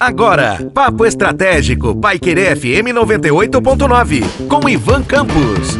Agora, Papo Estratégico, Paiquerê FM 98.9, com Ivan Campos.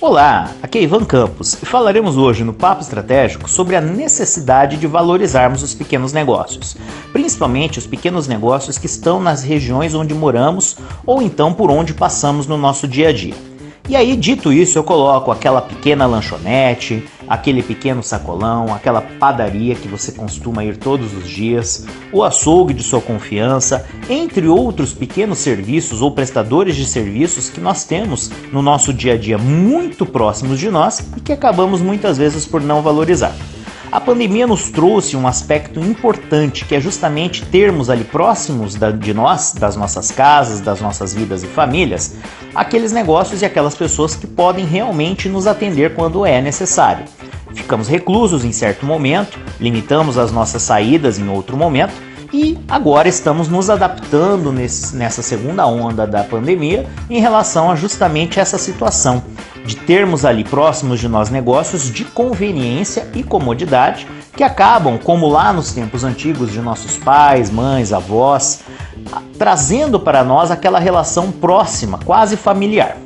Olá, aqui é Ivan Campos e falaremos hoje no Papo Estratégico sobre a necessidade de valorizarmos os pequenos negócios, principalmente os pequenos negócios que estão nas regiões onde moramos ou então por onde passamos no nosso dia a dia. E aí, dito isso, eu coloco aquela pequena lanchonete, aquele pequeno sacolão, aquela padaria que você costuma ir todos os dias, o açougue de sua confiança, entre outros pequenos serviços ou prestadores de serviços que nós temos no nosso dia a dia muito próximos de nós e que acabamos muitas vezes por não valorizar. A pandemia nos trouxe um aspecto importante que é justamente termos ali próximos de nós, das nossas casas, das nossas vidas e famílias, aqueles negócios e aquelas pessoas que podem realmente nos atender quando é necessário. Ficamos reclusos em certo momento, limitamos as nossas saídas em outro momento e agora estamos nos adaptando nesse, nessa segunda onda da pandemia em relação a justamente essa situação de termos ali próximos de nós negócios de conveniência e comodidade que acabam, como lá nos tempos antigos de nossos pais, mães, avós, trazendo para nós aquela relação próxima, quase familiar.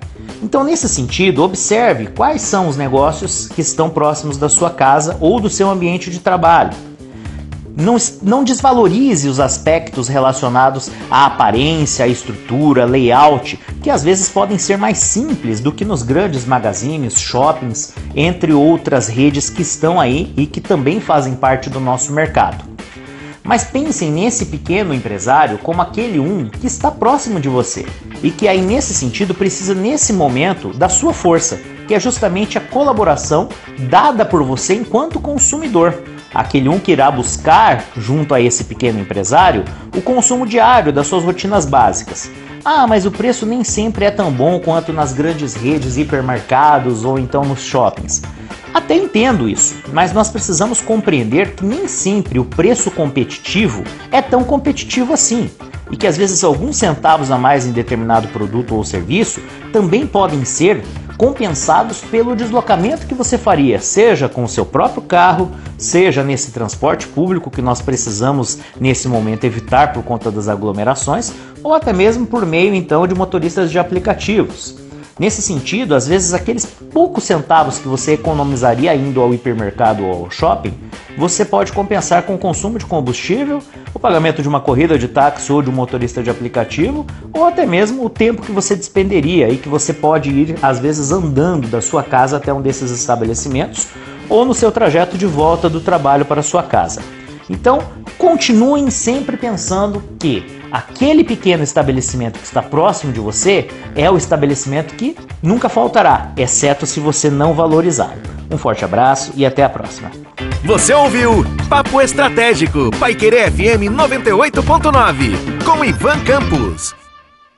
Então, nesse sentido, observe quais são os negócios que estão próximos da sua casa ou do seu ambiente de trabalho não, não desvalorize os aspectos relacionados à aparência, à estrutura, layout, que às vezes podem ser mais simples do que nos grandes magazines, shoppings, entre outras redes que estão aí e que também fazem parte do nosso mercado. Mas pensem nesse pequeno empresário como aquele um que está próximo de você e que aí nesse sentido precisa nesse momento da sua força, que é justamente a colaboração dada por você enquanto consumidor aquele um que irá buscar, junto a esse pequeno empresário, o consumo diário das suas rotinas básicas. Ah, mas o preço nem sempre é tão bom quanto nas grandes redes hipermercados ou então nos shoppings. Até entendo isso, mas nós precisamos compreender que nem sempre o preço competitivo é tão competitivo assim e que às vezes alguns centavos a mais em determinado produto ou serviço também podem ser compensados pelo deslocamento que você faria, seja com o seu próprio carro, seja nesse transporte público que nós precisamos nesse momento evitar por conta das aglomerações, ou até mesmo por meio então de motoristas de aplicativos. Nesse sentido, às vezes aqueles poucos centavos que você economizaria indo ao hipermercado ou ao shopping, você pode compensar com o consumo de combustível, o pagamento de uma corrida de táxi ou de um motorista de aplicativo, ou até mesmo o tempo que você despenderia e que você pode ir às vezes andando da sua casa até um desses estabelecimentos ou no seu trajeto de volta do trabalho para sua casa. Então, continuem sempre pensando que aquele pequeno estabelecimento que está próximo de você é o estabelecimento que nunca faltará, exceto se você não valorizá-lo. Um forte abraço e até a próxima. Você ouviu Papo Estratégico, Paiquerê FM 98.9, com Ivan Campos.